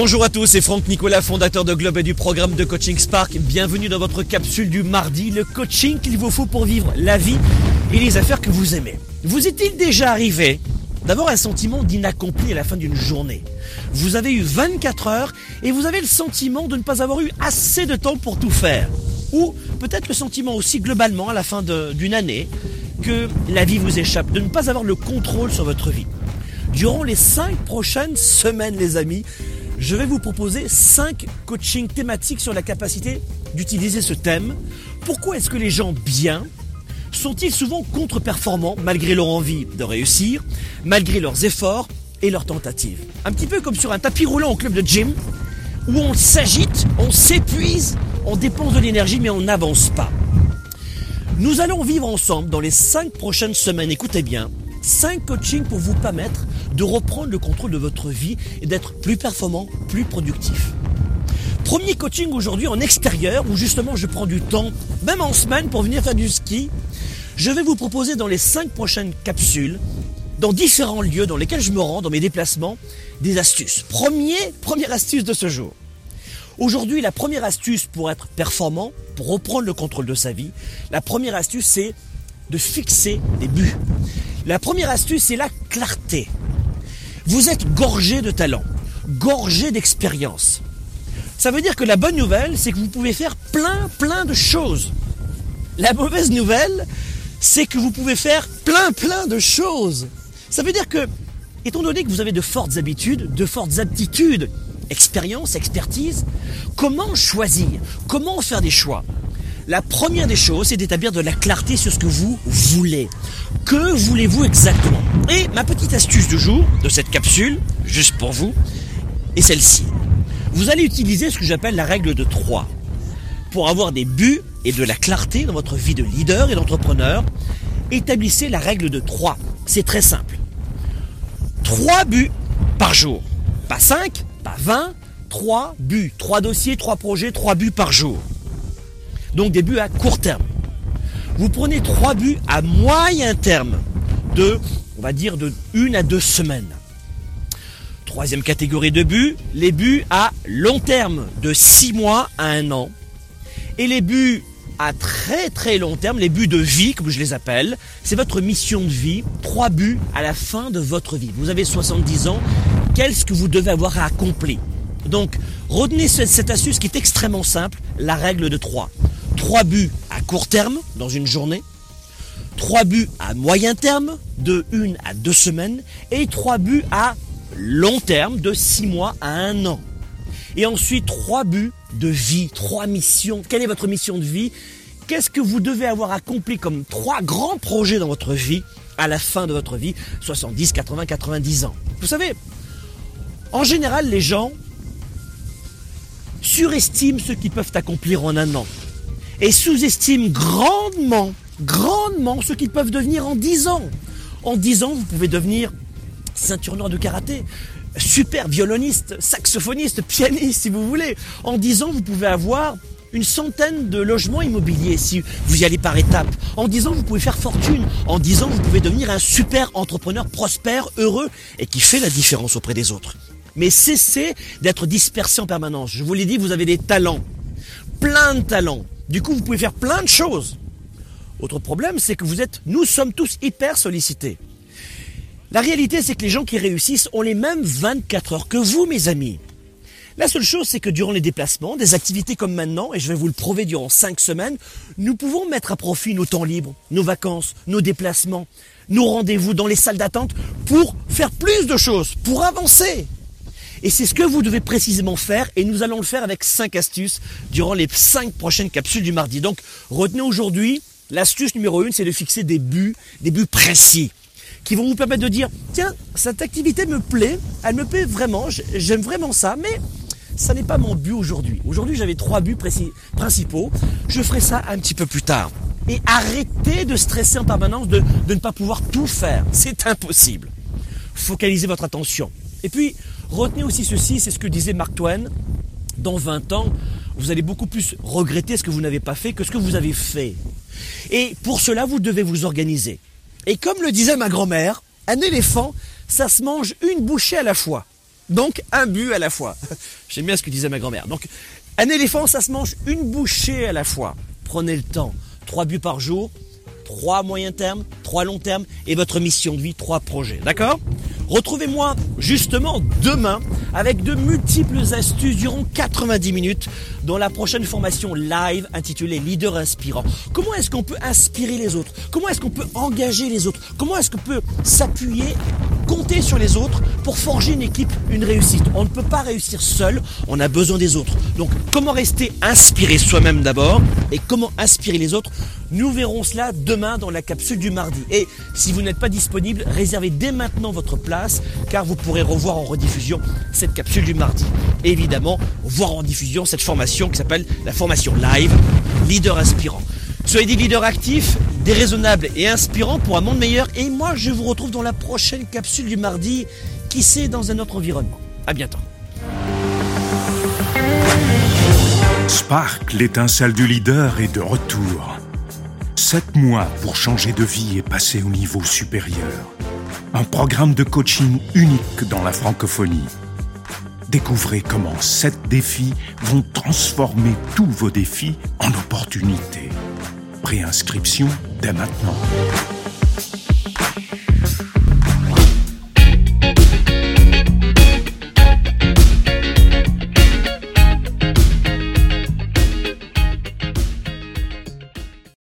Bonjour à tous, c'est Franck Nicolas, fondateur de Globe et du programme de Coaching Spark. Bienvenue dans votre capsule du mardi, le coaching qu'il vous faut pour vivre la vie et les affaires que vous aimez. Vous est-il déjà arrivé d'avoir un sentiment d'inaccompli à la fin d'une journée? Vous avez eu 24 heures et vous avez le sentiment de ne pas avoir eu assez de temps pour tout faire. Ou peut-être le sentiment aussi globalement à la fin d'une année que la vie vous échappe, de ne pas avoir le contrôle sur votre vie. Durant les 5 prochaines semaines les amis, je vais vous proposer 5 coachings thématiques sur la capacité d'utiliser ce thème. Pourquoi est-ce que les gens bien sont-ils souvent contre-performants malgré leur envie de réussir, malgré leurs efforts et leurs tentatives? Un petit peu comme sur un tapis roulant au club de gym, où on s'agite, on s'épuise, on dépense de l'énergie mais on n'avance pas. Nous allons vivre ensemble dans les 5 prochaines semaines, écoutez bien, 5 coachings pour vous permettre de reprendre le contrôle de votre vie et d'être plus performant, plus productif. Premier coaching aujourd'hui en extérieur où justement je prends du temps, même en semaine pour venir faire du ski. Je vais vous proposer dans les 5 prochaines capsules, dans différents lieux dans lesquels je me rends, dans mes déplacements, des astuces. Premier, première astuce de ce jour. Aujourd'hui, la première astuce pour être performant, pour reprendre le contrôle de sa vie, la première astuce c'est de fixer des buts. La première astuce, c'est la clarté. Vous êtes gorgé de talent, gorgé d'expérience. Ça veut dire que la bonne nouvelle, c'est que vous pouvez faire plein, plein de choses. La mauvaise nouvelle, c'est que vous pouvez faire plein, plein de choses. Ça veut dire que, étant donné que vous avez de fortes habitudes, de fortes aptitudes, expérience, expertise, comment choisir? Comment faire des choix? La première des choses, c'est d'établir de la clarté sur ce que vous voulez. Que voulez-vous exactement? Et ma petite astuce du jour, de cette capsule, juste pour vous, est celle-ci. Vous allez utiliser ce que j'appelle la règle de 3. Pour avoir des buts et de la clarté dans votre vie de leader et d'entrepreneur, établissez la règle de 3. C'est très simple. 3 buts par jour. Pas 5, pas 20, 3 buts. 3 dossiers, 3 projets, 3 buts par jour. Donc des buts à court terme. Vous prenez trois buts à moyen terme de, on va dire, de une à deux semaines. Troisième catégorie de buts, les buts à long terme, de six mois à un an. Et les buts à très très long terme, les buts de vie, comme je les appelle, c'est votre mission de vie, trois buts à la fin de votre vie. Vous avez 70 ans, qu'est-ce que vous devez avoir à accomplir? Donc, retenez cette astuce qui est extrêmement simple, la règle de 3. 3 buts à court terme dans une journée, 3 buts à moyen terme de 1 à 2 semaines et 3 buts à long terme de 6 mois à 1 an. Et ensuite 3 buts de vie, 3 missions. Quelle est votre mission de vie? Qu'est-ce que vous devez avoir accompli comme 3 grands projets dans votre vie à la fin de votre vie, 70, 80, 90 ans? Vous savez, en général les gens surestiment ce qu'ils peuvent accomplir en un an et sous-estiment grandement, grandement ce qu'ils peuvent devenir en 10 ans. En 10 ans, vous pouvez devenir ceinture noire de karaté, super violoniste, saxophoniste, pianiste si vous voulez. En 10 ans, vous pouvez avoir une centaine de logements immobiliers si vous y allez par étapes. En 10 ans, vous pouvez faire fortune. En 10 ans, vous pouvez devenir un super entrepreneur prospère, heureux et qui fait la différence auprès des autres. Mais cessez d'être dispersé en permanence. Je vous l'ai dit, vous avez des talents. Plein de talents. Du coup, vous pouvez faire plein de choses. Autre problème, c'est que vous êtes, nous sommes tous hyper sollicités. La réalité, c'est que les gens qui réussissent ont les mêmes 24 heures que vous, mes amis. La seule chose, c'est que durant les déplacements, des activités comme maintenant, et je vais vous le prouver durant 5 semaines, nous pouvons mettre à profit nos temps libres, nos vacances, nos déplacements, nos rendez-vous dans les salles d'attente pour faire plus de choses, pour avancer. Et c'est ce que vous devez précisément faire et nous allons le faire avec 5 astuces durant les 5 prochaines capsules du mardi. Donc retenez aujourd'hui, l'astuce numéro 1, c'est de fixer des buts, des buts précis qui vont vous permettre de dire, tiens, cette activité me plaît, elle me plaît vraiment, j'aime vraiment ça, mais ça n'est pas mon but aujourd'hui. Aujourd'hui, j'avais trois buts principaux. Je ferai ça un petit peu plus tard. Et arrêtez de stresser en permanence de ne pas pouvoir tout faire. C'est impossible. Focalisez votre attention. Et puis, retenez aussi ceci, c'est ce que disait Mark Twain. Dans 20 ans, vous allez beaucoup plus regretter ce que vous n'avez pas fait que ce que vous avez fait. Et pour cela, vous devez vous organiser. Et comme le disait ma grand-mère, un éléphant, ça se mange une bouchée à la fois. Donc un but à la fois. J'aime bien ce que disait ma grand-mère. Donc un éléphant, ça se mange une bouchée à la fois. Prenez le temps. Trois buts par jour, trois moyens termes, trois longs termes et votre mission de vie, trois projets. D'accord? Retrouvez-moi justement demain avec de multiples astuces durant 90 minutes dans la prochaine formation live intitulée Leader inspirant. Comment est-ce qu'on peut inspirer les autres? Comment est-ce qu'on peut engager les autres? Comment est-ce qu'on peut s'appuyer, compter sur les autres pour forger une équipe, une réussite On ne peut pas réussir seul, on a besoin des autres. Donc comment rester inspiré soi-même d'abord et comment inspirer les autres? Nous verrons cela demain dans la capsule du mardi. Et si vous n'êtes pas disponible, réservez dès maintenant votre place car vous pourrez revoir en rediffusion cette capsule du mardi. Évidemment, voir en diffusion cette formation qui s'appelle la formation live Leader Inspirant. Soyez des leaders actifs, déraisonnables et inspirants pour un monde meilleur. Et moi, je vous retrouve dans la prochaine capsule du mardi, qui sait dans un autre environnement. À bientôt. Spark, l'étincelle du leader, est de retour. Sept mois pour changer de vie et passer au niveau supérieur un programme de coaching unique dans la francophonie. Découvrez comment sept défis vont transformer tous vos défis en opportunités. Préinscription dès maintenant.